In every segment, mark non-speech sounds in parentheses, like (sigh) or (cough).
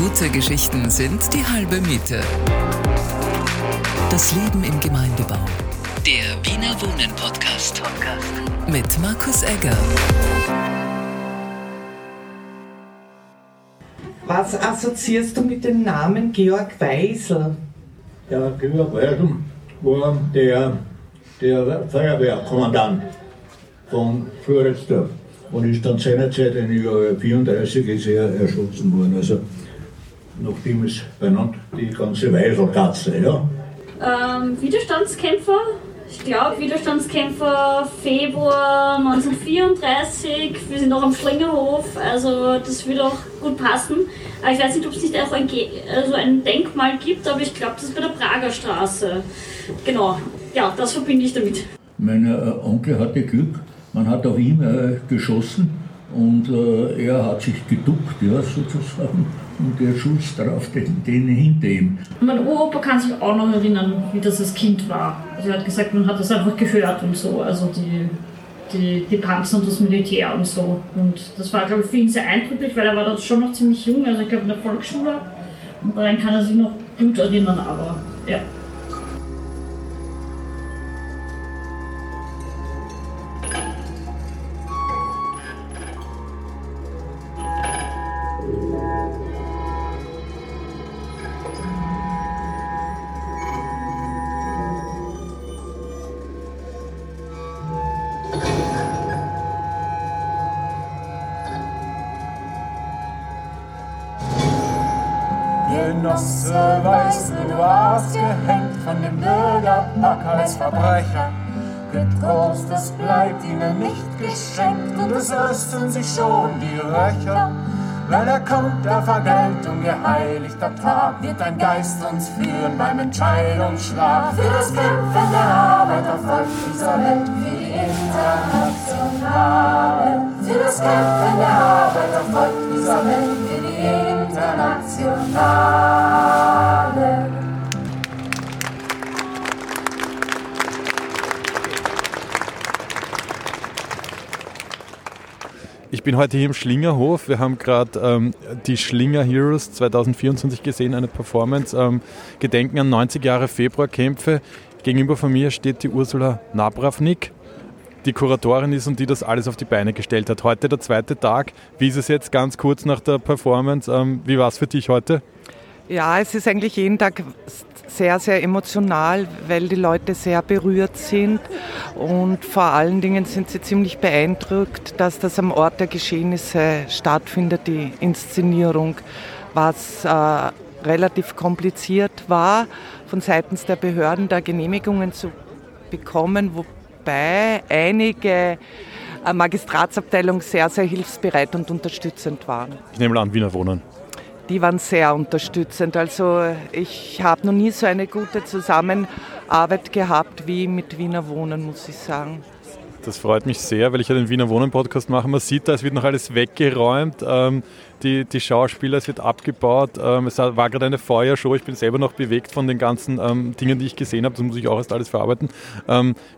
Gute Geschichten sind die halbe Miete. Das Leben im Gemeindebau. Der Wiener Wohnen Podcast. Mit Markus Egger. Was assoziierst du mit dem Namen Georg Weisel? Ja, Georg Weisel war der, der Feuerwehrkommandant von Floridsdorf und ist dann seinerzeit im Jahr 34 ist er erschossen worden. Also nachdem es benannt die ganze Weiselkatze. Ja. Ähm, Widerstandskämpfer, ich glaube Widerstandskämpfer Februar 1934, wir sind noch am Schlingerhof, also das würde auch gut passen. Aber ich weiß nicht, ob es nicht auch ein, also ein Denkmal gibt, aber ich glaube, das ist bei der Prager Straße. Genau, ja, das verbinde ich damit. Mein äh, Onkel hatte Glück, man hat auf ihn äh, geschossen und äh, er hat sich geduckt, ja, sozusagen, und der Schuss drauf, den, den hinter ihm. Mein Uropa kann sich auch noch erinnern, wie das als Kind war. Also er hat gesagt, man hat das einfach gehört und so, also die, die, die Panzer und das Militär und so. Und das war, glaube ich, für ihn sehr eindrücklich, weil er war dort schon noch ziemlich jung, also ich glaube in der Volksschule. Und daran kann er sich noch gut erinnern, aber ja. Rüsten sich schon die Röcher. Wenn er kommt, der Vergeltung, geheiligter Tag, wird dein Geist uns führen beim Entscheidungsschlag. Für das Kämpfen der Arbeitervolk dieser Welt, für die Internationale. Für das Kämpfen der Arbeitervolk dieser Welt, für die Internationale. Bin heute hier im Schlingerhof. Wir haben gerade ähm, die Schlinger Heroes 2024 gesehen, eine Performance. Ähm, Gedenken an 90 Jahre Februarkämpfe. Gegenüber von mir steht die Ursula Nabravnik, die Kuratorin ist und die das alles auf die Beine gestellt hat. Heute der zweite Tag. Wie ist es jetzt ganz kurz nach der Performance? Ähm, wie war es für dich heute? Ja, es ist eigentlich jeden Tag sehr, sehr emotional, weil die Leute sehr berührt sind und vor allen Dingen sind sie ziemlich beeindruckt, dass das am Ort der Geschehnisse stattfindet, die Inszenierung, was äh, relativ kompliziert war, von seitens der Behörden da Genehmigungen zu bekommen, wobei einige äh, Magistratsabteilungen sehr, sehr hilfsbereit und unterstützend waren. Ich nehme an, Wiener Wohnen. Die waren sehr unterstützend. Also ich habe noch nie so eine gute Zusammenarbeit gehabt wie mit Wiener Wohnen, muss ich sagen. Das freut mich sehr, weil ich ja den Wiener Wohnen Podcast mache. Man sieht da, es wird noch alles weggeräumt. Ähm, die, die Schauspieler, es wird abgebaut. Ähm, es war gerade eine Feuershow. Ich bin selber noch bewegt von den ganzen ähm, Dingen, die ich gesehen habe. Das muss ich auch erst alles verarbeiten.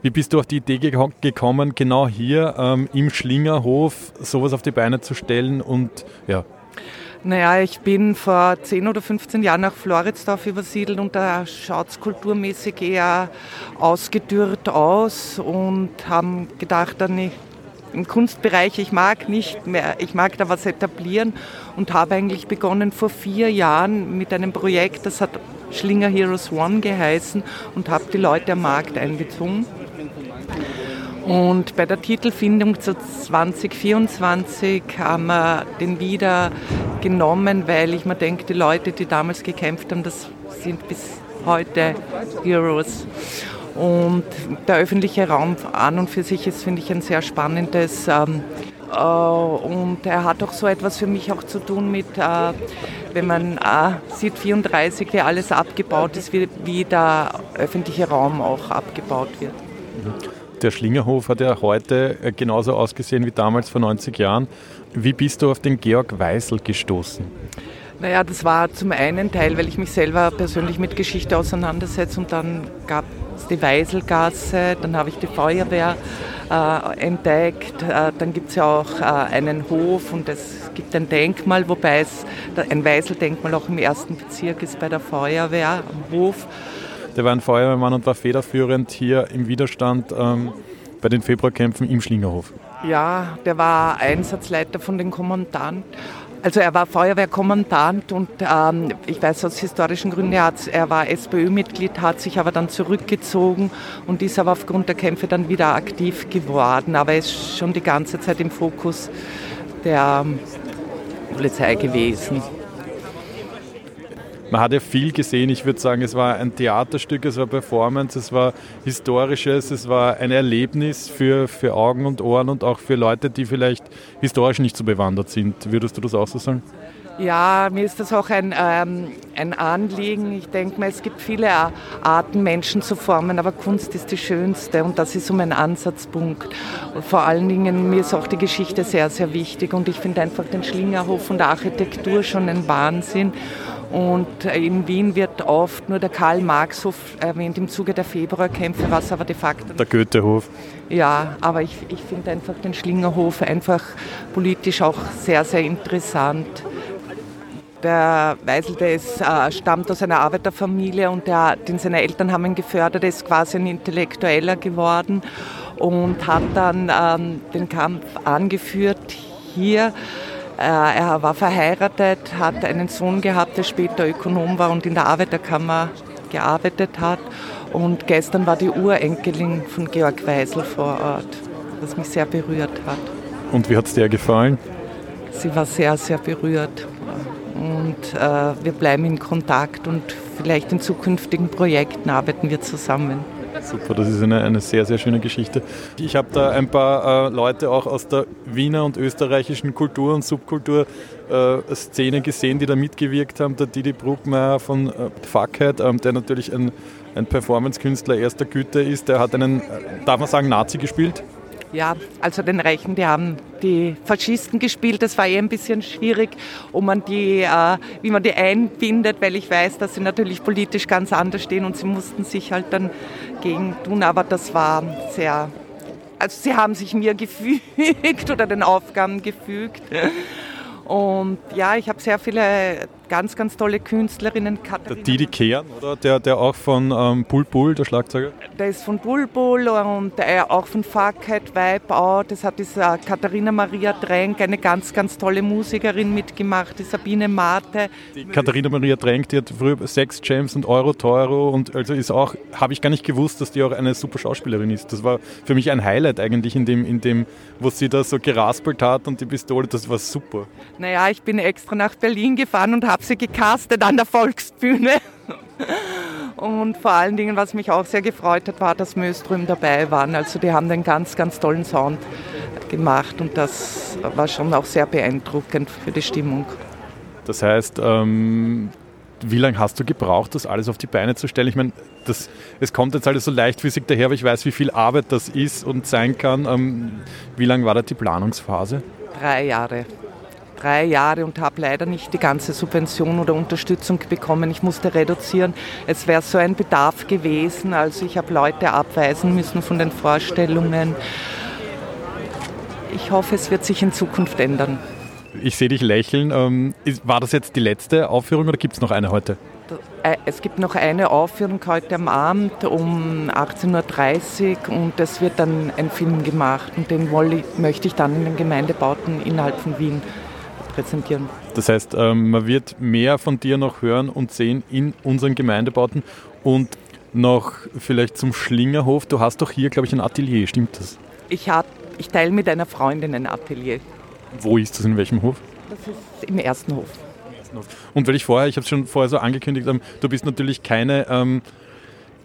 Wie bist du auf die Idee geko- gekommen, genau hier im Schlingerhof sowas auf die Beine zu stellen und ja, Naja, ich bin vor 10 oder 15 Jahren nach Floridsdorf übersiedelt und da schaut es kulturmäßig eher ausgedürrt aus und haben gedacht, dann im Kunstbereich, ich mag nicht mehr, ich mag da was etablieren und habe eigentlich begonnen vor vier Jahren mit einem Projekt, das hat Schlinger Heroes One geheißen und habe die Leute am Markt einbezogen. Und bei der Titelfindung zu 2024 haben wir den wieder genommen, weil ich mir denke, die Leute, die damals gekämpft haben, das sind bis heute Heroes. Und der öffentliche Raum an und für sich ist, finde ich, ein sehr spannendes. Ähm, äh, und er hat auch so etwas für mich auch zu tun mit, äh, wenn man äh, sieht 34, wie alles abgebaut ist, wie, wie der öffentliche Raum auch abgebaut wird. Der Schlingerhof hat ja heute äh, genauso ausgesehen wie damals vor 90 Jahren. Wie bist du auf den Georg Weisel gestoßen? Naja, das war zum einen Teil, weil ich mich selber persönlich mit Geschichte auseinandersetze und dann gab es die Weiselgasse, dann habe ich die Feuerwehr äh, entdeckt. Äh, dann gibt es ja auch äh, einen Hof und es gibt ein Denkmal, wobei es ein Weiseldenkmal auch im ersten Bezirk ist bei der Feuerwehr am Hof. Der war ein Feuerwehrmann und war federführend hier im Widerstand ähm, bei den Februarkämpfen im Schlingerhof. Ja, der war Einsatzleiter von den Kommandanten. Also er war Feuerwehrkommandant und ähm, ich weiß aus historischen Gründen, er, er war SPÖ-Mitglied, hat sich aber dann zurückgezogen und ist aber aufgrund der Kämpfe dann wieder aktiv geworden. Aber er ist schon die ganze Zeit im Fokus der Polizei gewesen. Man hat ja viel gesehen. Ich würde sagen, es war ein Theaterstück, es war Performance, es war Historisches, es war ein Erlebnis für, für Augen und Ohren und auch für Leute, die vielleicht historisch nicht so bewandert sind. Würdest du das auch so sagen? Ja, mir ist das auch ein, ähm, ein Anliegen. Ich denke mal, es gibt viele Arten, Menschen zu formen, aber Kunst ist die schönste und das ist so mein Ansatzpunkt. Und vor allen Dingen, mir ist auch die Geschichte sehr, sehr wichtig und ich finde einfach den Schlingerhof und der Architektur schon ein Wahnsinn. Und in Wien wird oft nur der Karl-Marx-Hof erwähnt im Zuge der Februarkämpfe, was aber de facto. Der Goethehof. Ja, aber ich, ich finde einfach den Schlingerhof einfach politisch auch sehr, sehr interessant. Der Weisel, der ist, äh, stammt aus einer Arbeiterfamilie und der, den seine Eltern haben ihn gefördert, ist quasi ein Intellektueller geworden und hat dann ähm, den Kampf angeführt hier er war verheiratet, hat einen Sohn gehabt, der später Ökonom war und in der Arbeiterkammer gearbeitet hat. Und gestern war die Urenkelin von Georg Weisel vor Ort, was mich sehr berührt hat. Und wie hat es dir gefallen? Sie war sehr, sehr berührt. Und äh, wir bleiben in Kontakt und vielleicht in zukünftigen Projekten arbeiten wir zusammen. Super, das ist eine, eine sehr, sehr schöne Geschichte. Ich habe da ein paar äh, Leute auch aus der Wiener und österreichischen Kultur- und Subkultur-Szene äh, gesehen, die da mitgewirkt haben. Der Didi Bruckmeier von äh, Fuckhead, ähm, der natürlich ein, ein Performance-Künstler erster Güte ist, der hat einen, äh, darf man sagen, Nazi gespielt. Ja, also den Rechen, die haben die Faschisten gespielt. Das war eher ein bisschen schwierig, um man die, äh, wie man die einbindet, weil ich weiß, dass sie natürlich politisch ganz anders stehen und sie mussten sich halt dann gegen tun. Aber das war sehr, also sie haben sich mir (laughs) gefügt oder den Aufgaben gefügt. Und ja, ich habe sehr viele ganz, ganz tolle Künstlerinnen. Katharina der Didi Kern, oder? Der, der auch von ähm, Bull, der Schlagzeuger? Der ist von Bull und der auch von Vibe Out. Das hat diese Katharina Maria Dränk, eine ganz, ganz tolle Musikerin mitgemacht, die Sabine Mate. Die Katharina Maria Dränk, die hat früher Sex James und Euro Teuro und also ist auch, habe ich gar nicht gewusst, dass die auch eine super Schauspielerin ist. Das war für mich ein Highlight eigentlich in dem, in dem wo sie da so geraspelt hat und die Pistole, das war super. Naja, ich bin extra nach Berlin gefahren und habe habe sie gecastet an der Volksbühne. Und vor allen Dingen, was mich auch sehr gefreut hat, war, dass Möström dabei waren. Also die haben einen ganz, ganz tollen Sound gemacht und das war schon auch sehr beeindruckend für die Stimmung. Das heißt, ähm, wie lange hast du gebraucht, das alles auf die Beine zu stellen? Ich meine, das, es kommt jetzt alles so leichtfüßig daher, aber ich weiß, wie viel Arbeit das ist und sein kann. Ähm, wie lange war da die Planungsphase? Drei Jahre drei Jahre und habe leider nicht die ganze Subvention oder Unterstützung bekommen. Ich musste reduzieren. Es wäre so ein Bedarf gewesen. Also ich habe Leute abweisen müssen von den Vorstellungen. Ich hoffe, es wird sich in Zukunft ändern. Ich sehe dich lächeln. Ähm, war das jetzt die letzte Aufführung oder gibt es noch eine heute? Äh, es gibt noch eine Aufführung heute am Abend um 18.30 Uhr und es wird dann ein Film gemacht und den möchte ich dann in den Gemeindebauten innerhalb von Wien präsentieren. Das heißt, ähm, man wird mehr von dir noch hören und sehen in unseren Gemeindebauten und noch vielleicht zum Schlingerhof. Du hast doch hier, glaube ich, ein Atelier, stimmt das? Ich, ich teile mit einer Freundin ein Atelier. Wo ist das, in welchem Hof? Das ist im ersten Hof. Und weil ich vorher, ich habe es schon vorher so angekündigt, ähm, du bist natürlich keine ähm,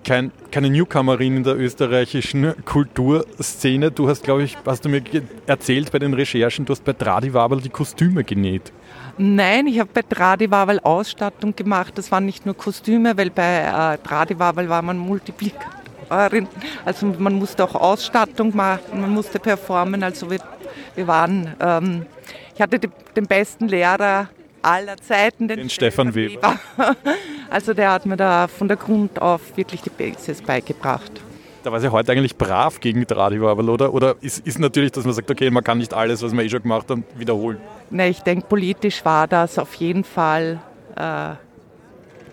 kein, keine Newcomerin in der österreichischen Kulturszene. Du hast, glaube ich, hast du mir erzählt bei den Recherchen, du hast bei Tradiwabel die Kostüme genäht. Nein, ich habe bei Tradiwabel Ausstattung gemacht. Das waren nicht nur Kostüme, weil bei äh, Tradiwabel war man Multiplikatorin. Also man musste auch Ausstattung machen, man musste performen. Also wir, wir waren, ähm, ich hatte die, den besten Lehrer aller Zeiten, den, den Stefan Weber. Weber. (laughs) Also der hat mir da von der Grund auf wirklich die Basis beigebracht. Da war sie heute eigentlich brav gegen Tradivavel, oder? Oder ist, ist natürlich, dass man sagt, okay, man kann nicht alles, was man eh schon gemacht hat, wiederholen? Ne, ich denke, politisch war das auf jeden Fall äh,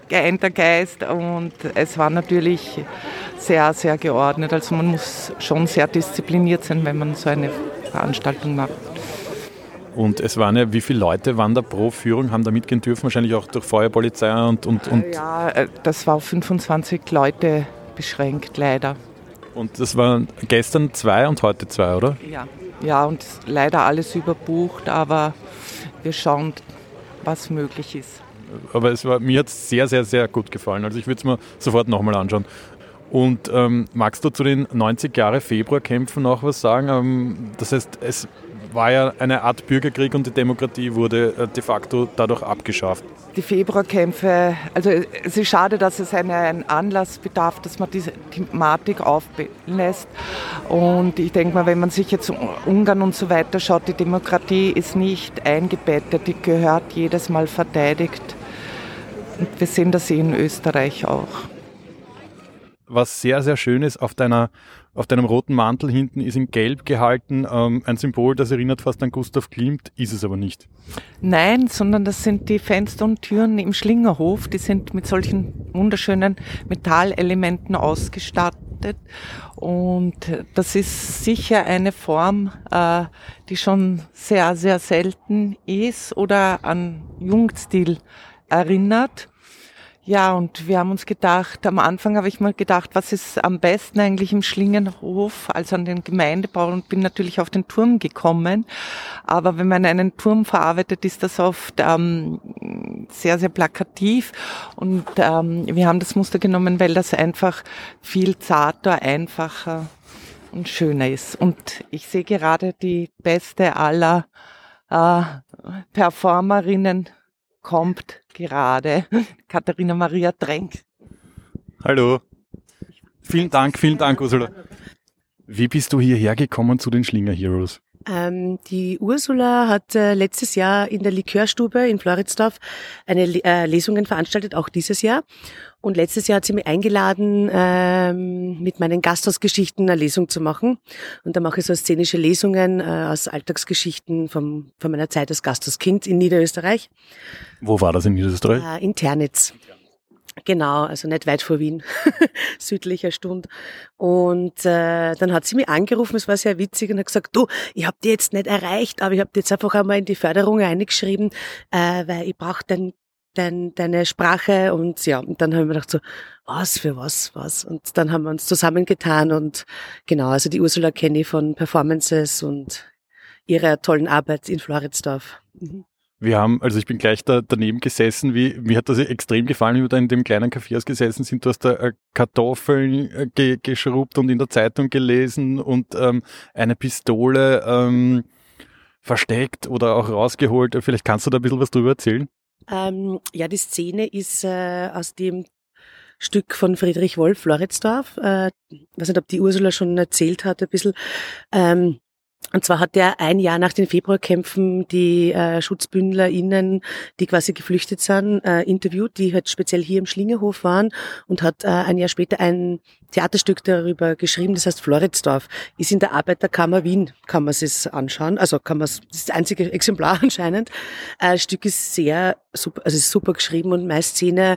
geeinter Geist und es war natürlich sehr, sehr geordnet. Also man muss schon sehr diszipliniert sein, wenn man so eine Veranstaltung macht. Und es waren ja, wie viele Leute waren da pro Führung, haben da mitgehen dürfen? Wahrscheinlich auch durch Feuerpolizei und. und, und ja, äh, das war auf 25 Leute beschränkt, leider. Und das waren gestern zwei und heute zwei, oder? Ja, ja und leider alles überbucht, aber wir schauen, was möglich ist. Aber es war, mir hat es sehr, sehr, sehr gut gefallen. Also ich würde es mir sofort nochmal anschauen. Und ähm, magst du zu den 90 Jahre Februarkämpfen noch was sagen? Ähm, das heißt, es war ja eine Art Bürgerkrieg und die Demokratie wurde äh, de facto dadurch abgeschafft. Die Februarkämpfe, also es ist schade, dass es einen Anlass bedarf, dass man diese Thematik auflässt. Und ich denke mal, wenn man sich jetzt Ungarn und so weiter schaut, die Demokratie ist nicht eingebettet, die gehört jedes Mal verteidigt. Und wir sehen das in Österreich auch was sehr, sehr schön ist, auf, deiner, auf deinem roten Mantel hinten ist in Gelb gehalten ähm, ein Symbol, das erinnert fast an Gustav Klimt, ist es aber nicht. Nein, sondern das sind die Fenster und Türen im Schlingerhof. Die sind mit solchen wunderschönen Metallelementen ausgestattet. Und das ist sicher eine Form, äh, die schon sehr, sehr selten ist oder an Jugendstil erinnert. Ja, und wir haben uns gedacht, am Anfang habe ich mal gedacht, was ist am besten eigentlich im Schlingenhof, also an den Gemeindebau und bin natürlich auf den Turm gekommen. Aber wenn man einen Turm verarbeitet, ist das oft ähm, sehr, sehr plakativ. Und ähm, wir haben das Muster genommen, weil das einfach viel zarter, einfacher und schöner ist. Und ich sehe gerade die beste aller äh, Performerinnen kommt gerade (laughs) Katharina Maria Trenk. Hallo. Vielen Dank, vielen Dank, Ursula. Wie bist du hierher gekommen zu den Schlinger Heroes? Ähm, die Ursula hat äh, letztes Jahr in der Likörstube in Floridsdorf eine äh, Lesungen veranstaltet, auch dieses Jahr. Und letztes Jahr hat sie mich eingeladen, ähm, mit meinen Gasthausgeschichten eine Lesung zu machen. Und da mache ich so szenische Lesungen äh, aus Alltagsgeschichten vom, von meiner Zeit als Gasthauskind in Niederösterreich. Wo war das in Niederösterreich? Äh, in Ternitz. Genau, also nicht weit vor Wien, (laughs) südlicher Stund. Und äh, dann hat sie mich angerufen, es war sehr witzig, und hat gesagt, du, ich habe die jetzt nicht erreicht, aber ich habe jetzt einfach einmal in die Förderung eingeschrieben, äh, weil ich brauche dein, dein, deine Sprache und ja, und dann haben wir gedacht so, was für was, was. Und dann haben wir uns zusammengetan und genau, also die Ursula kenne ich von Performances und ihrer tollen Arbeit in Floridsdorf. Mhm. Wir haben, also ich bin gleich da daneben gesessen, wie, mir hat das extrem gefallen, wie wir da in dem kleinen Kaffeehaus gesessen sind. Du hast da äh, Kartoffeln äh, ge geschrubbt und in der Zeitung gelesen und ähm, eine Pistole ähm, versteckt oder auch rausgeholt. Vielleicht kannst du da ein bisschen was drüber erzählen? Ähm, ja, die Szene ist äh, aus dem Stück von Friedrich Wolf, Floridsdorf. Äh, weiß nicht, ob die Ursula schon erzählt hat, ein bisschen. Ähm, und zwar hat er ein Jahr nach den Februarkämpfen die äh, SchutzbündlerInnen, die quasi geflüchtet sind, äh, interviewt, die halt speziell hier im Schlingerhof waren und hat äh, ein Jahr später ein Theaterstück darüber geschrieben, das heißt Floridsdorf. Ist in der Arbeiterkammer Wien, kann man es anschauen. Also kann man es, das ist das einzige Exemplar (laughs) anscheinend. Äh, Stück ist sehr super, also ist super geschrieben und meine Szene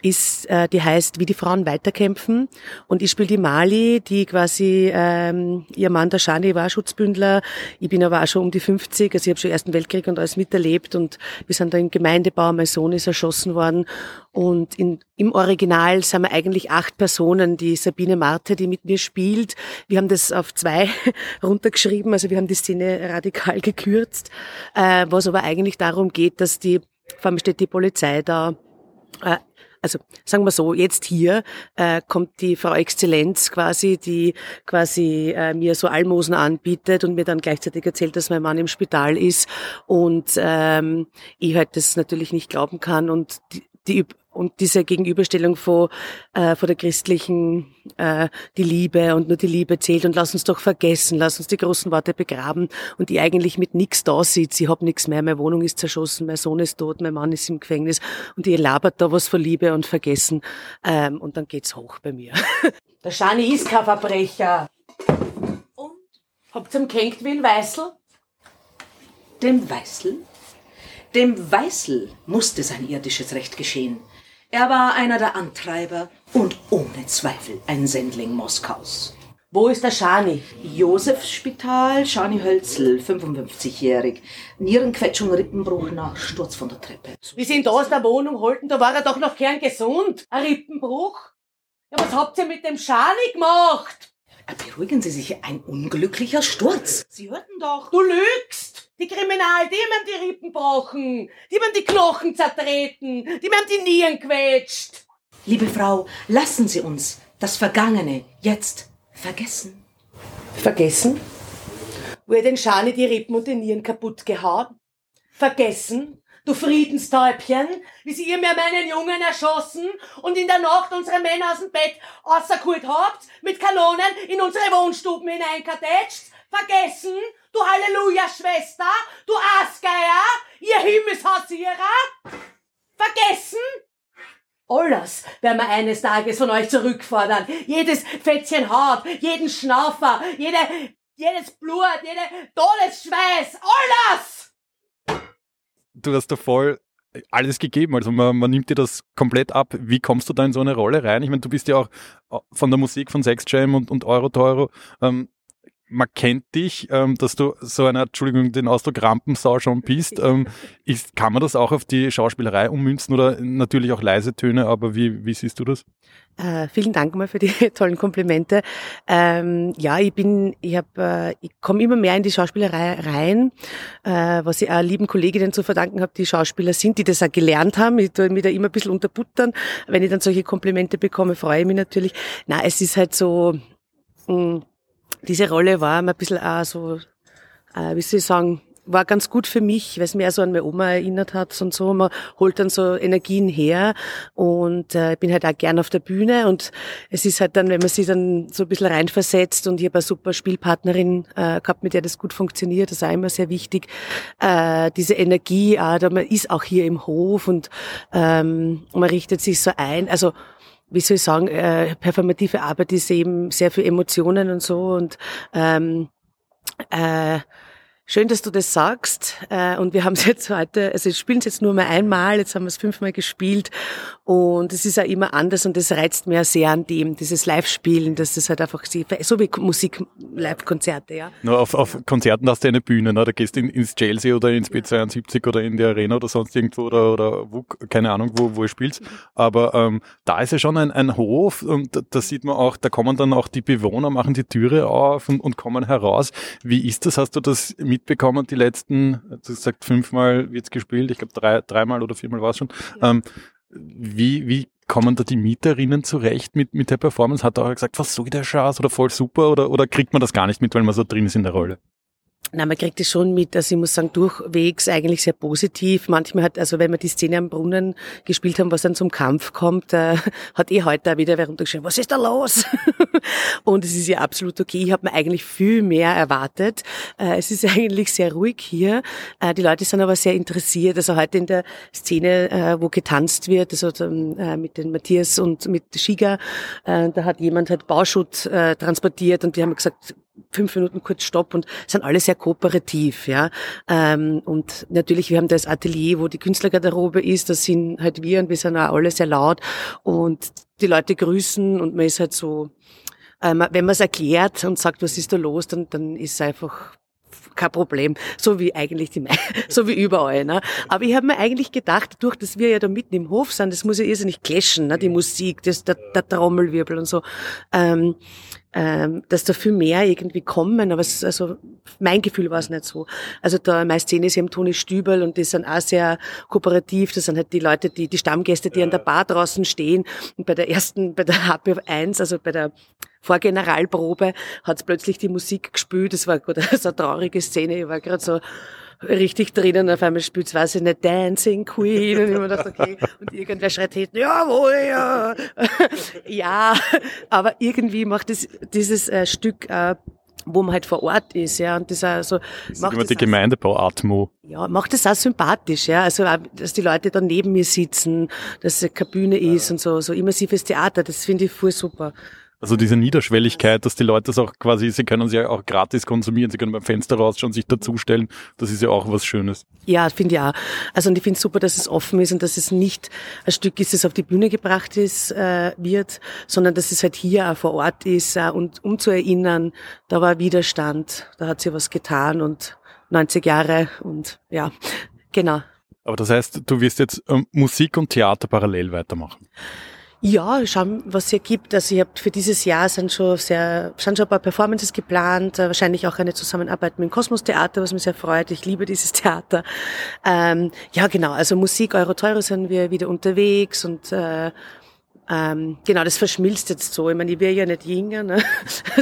ist, äh, die heißt Wie die Frauen weiterkämpfen. Und ich spiele die Mali, die quasi, ähm, ihr Mann, der Shani, war Schutzbündler. Ich bin aber auch schon um die 50, also ich habe schon Ersten Weltkrieg und alles miterlebt und wir sind da im Gemeindebau, mein Sohn ist erschossen worden. Und in, im Original sind wir eigentlich acht Personen, die Sabine Marte, die mit mir spielt. Wir haben das auf zwei (laughs) runtergeschrieben, also wir haben die Szene radikal gekürzt, äh, was aber eigentlich darum geht, dass die, vor allem steht die Polizei da, also sagen wir so, jetzt hier äh, kommt die Frau Exzellenz quasi, die quasi äh, mir so Almosen anbietet und mir dann gleichzeitig erzählt, dass mein Mann im Spital ist und ähm, ich halt das natürlich nicht glauben kann und die, die und diese Gegenüberstellung von, äh, von der christlichen, äh, die Liebe und nur die Liebe zählt und lass uns doch vergessen, lass uns die großen Worte begraben und die eigentlich mit nichts da sieht. Sie hat nichts mehr, meine Wohnung ist zerschossen, mein Sohn ist tot, mein Mann ist im Gefängnis und ihr labert da was von Liebe und Vergessen ähm, und dann geht's hoch bei mir. (laughs) der Schani ist kein Verbrecher. Und? Habt ihr ihn gehängt wie ein Weißel? Dem Weißel? Dem Weißel musste sein irdisches Recht geschehen. Er war einer der Antreiber und ohne Zweifel ein Sendling Moskaus. Wo ist der Schani? Josefsspital, Schani Hölzel, 55-jährig. Nierenquetschung, Rippenbruch nach Sturz von der Treppe. Wie sind da aus der Wohnung holten? Da war er doch noch kerngesund. Ein Rippenbruch? Ja, was habt ihr mit dem Schani gemacht? Beruhigen Sie sich, ein unglücklicher Sturz. Sie hörten doch. Du lügst! Die Kriminal, die haben die Rippen gebrochen, die haben die Knochen zertreten, die haben die Nieren quetscht. Liebe Frau, lassen Sie uns das Vergangene jetzt vergessen. Vergessen? Wo ihr den Schani die Rippen und die Nieren kaputt gehauen? Vergessen? Du Friedenstäubchen, wie sie ihr mir meinen Jungen erschossen und in der Nacht unsere Männer aus dem Bett rausgeholt habt, mit Kanonen in unsere Wohnstuben hineinkartätscht? Vergessen? Du Halleluja-Schwester, du Aasgeier, ihr Himmelshausierer? Vergessen? Alles werden wir eines Tages von euch zurückfordern. Jedes Fetzchen Haut, jeden Schnaufer, jede, jedes Blut, jede Todesschweiß, alles! Du hast da voll alles gegeben. Also man, man nimmt dir das komplett ab. Wie kommst du da in so eine Rolle rein? Ich meine, du bist ja auch äh, von der Musik von Sex Jam und, und Euro Teuro ähm, man kennt dich, ähm, dass du so eine, Entschuldigung, den Ausdruck Rampensau schon bist. Ähm, ist, kann man das auch auf die Schauspielerei ummünzen oder natürlich auch leise Töne, aber wie, wie siehst du das? Äh, vielen Dank mal für die (laughs) tollen Komplimente. Ähm, ja, ich bin, ich habe, äh, ich komme immer mehr in die Schauspielerei rein, äh, was ich auch lieben Kolleginnen zu verdanken habe, die Schauspieler sind, die das auch gelernt haben. Ich tue mich da immer ein bisschen unterbuttern. Wenn ich dann solche Komplimente bekomme, freue ich mich natürlich. Na, es ist halt so, mh, mm, diese Rolle war ein bisschen auch so, äh, wie soll ich sagen, war ganz gut für mich, weil es mir so an meine Oma erinnert hat und so. Man holt dann so Energien her und äh, ich bin halt auch gern auf der Bühne und es ist halt dann, wenn man sich dann so ein bisschen reinversetzt und ich habe eine super Spielpartnerin äh, gehabt, mit der das gut funktioniert, das ist auch immer sehr wichtig, äh, diese Energie, da man ist auch hier im Hof und ähm, man richtet sich so ein, also wie soll ich sagen, äh, performative Arbeit ist eben sehr viel Emotionen und so und ähm, äh, Schön, dass du das sagst. Äh, und wir haben es jetzt heute, also wir spielen es jetzt nur mal einmal, jetzt haben wir es fünfmal gespielt. Und es ist auch immer anders und das reizt mir sehr an dem, dieses Live-Spielen, dass das halt einfach, so wie Musik, Live-Konzerte, ja. Nur auf, auf Konzerten hast du eine Bühne, ne? da gehst du in, ins Chelsea oder ins B72 oder in die Arena oder sonst irgendwo oder, oder wo, keine Ahnung, wo, wo ihr spielt. Aber ähm, da ist ja schon ein, ein Hof und da, da sieht man auch, da kommen dann auch die Bewohner, machen die Türe auf und, und kommen heraus. Wie ist das? Hast du das mitbekommen, die letzten, du gesagt, fünfmal wird's gespielt, ich glaube drei, dreimal oder viermal war es schon. Ja. Ähm, wie, wie kommen da die Mieterinnen zurecht mit, mit der Performance? Hat er auch gesagt, was so der Schatz oder voll super oder, oder kriegt man das gar nicht mit, weil man so drin ist in der Rolle? Na, man kriegt es schon mit, also ich muss sagen, durchwegs eigentlich sehr positiv. Manchmal hat, also wenn wir die Szene am Brunnen gespielt haben, was dann zum Kampf kommt, äh, hat eh heute auch wieder wer runtergeschrieben, was ist da los? (laughs) und es ist ja absolut okay. Ich habe mir eigentlich viel mehr erwartet. Äh, es ist (laughs) eigentlich sehr ruhig hier. Äh, die Leute sind aber sehr interessiert. Also heute in der Szene, äh, wo getanzt wird, also äh, mit den Matthias und mit Shiga, äh, da hat jemand halt Bauschutt transportiert und wir haben gesagt, fünf Minuten kurz Stopp und sind alle sehr kooperativ, ja. Ähm, und natürlich, wir haben das Atelier, wo die Künstlergarderobe ist, das sind halt wir und wir sind auch alle sehr laut und die Leute grüßen und man ist halt so, ähm, wenn man es erklärt und sagt, was ist da los, dann, dann ist es einfach kein Problem, so wie eigentlich die, (laughs) so wie überall. Ne? Aber ich habe mir eigentlich gedacht, durch dass wir ja da mitten im Hof sind, das muss ja irrsinnig clashen, ne? die Musik, das, der, der Trommelwirbel und so. Ähm, ähm, dass da viel mehr irgendwie kommen, aber es, also mein Gefühl war es nicht so. Also da meine Szene ist eben Toni Stübel und die sind auch sehr kooperativ. Das sind halt die Leute, die die Stammgäste, die an der Bar draußen stehen. Und bei der ersten, bei der HP 1, also bei der Vorgeneralprobe, hat es plötzlich die Musik gespielt. Das war gerade (laughs) so eine traurige Szene. Ich war gerade so richtig drinnen. Auf einmal spielt weiß ich nicht Dancing Queen und ich mir dachte, okay, und irgendwer schreit hinten, jawohl, ja. (laughs) ja, aber irgendwie macht es dieses äh, Stück äh, wo man halt vor Ort ist, ja, und das also das macht immer die Gemeindebau-Atmo. Ja, macht das auch sympathisch, ja, also dass die Leute da neben mir sitzen, dass es keine Bühne ist und so, so immersives Theater, das finde ich voll super. Also diese Niederschwelligkeit, dass die Leute das auch quasi, sie können sie ja auch gratis konsumieren, sie können beim Fenster rausschauen, sich dazustellen, das ist ja auch was Schönes. Ja, finde ich auch. Also und ich finde super, dass es offen ist und dass es nicht ein Stück ist, das auf die Bühne gebracht ist, äh, wird, sondern dass es halt hier auch vor Ort ist äh, und um zu erinnern, da war Widerstand, da hat sie was getan und 90 Jahre und ja, genau. Aber das heißt, du wirst jetzt ähm, Musik und Theater parallel weitermachen? Ja, schauen, was es gibt. Also ich habe für dieses Jahr sind schon sehr, sind schon ein paar Performances geplant, äh, wahrscheinlich auch eine Zusammenarbeit mit dem Kosmos Theater, was mich sehr freut. Ich liebe dieses Theater. Ähm, ja, genau. Also Musik Euro Teuro sind wir wieder unterwegs und äh, ähm, genau, das verschmilzt jetzt so. Ich meine, ich wäre ja nicht jünger, ne?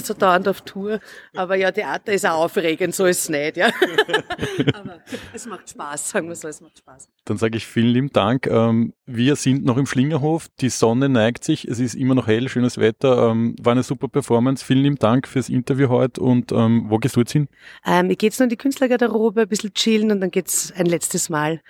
so dauernd auf Tour. Aber ja, Theater ist auch aufregend, so ist es nicht, ja. (laughs) Aber es macht Spaß, sagen wir so, es macht Spaß. Dann sage ich vielen lieben Dank. Ähm, wir sind noch im Schlingerhof, die Sonne neigt sich, es ist immer noch hell, schönes Wetter, ähm, war eine super Performance. Vielen lieben Dank fürs Interview heute und ähm, wo gehst du jetzt hin? Ähm, ich gehe jetzt noch in die Künstlergarderobe, ein bisschen chillen und dann geht's ein letztes Mal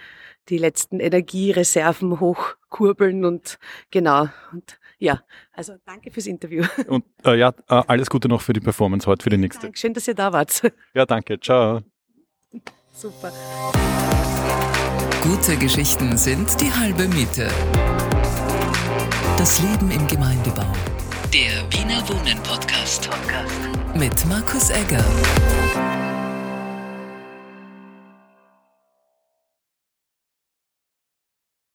die letzten Energiereserven hochkurbeln und genau. Und ja, also danke fürs Interview. (laughs) Und äh, ja, äh, alles Gute noch für die Performance heute, für die nächste. Danke, schön, dass ihr da wart. (laughs) Ja, danke. Ciao. Super. Gute Geschichten sind die halbe Miete. Das Leben im Gemeindebau. Der Wiener Wohnen Podcast. Podcast. Mit Markus Egger.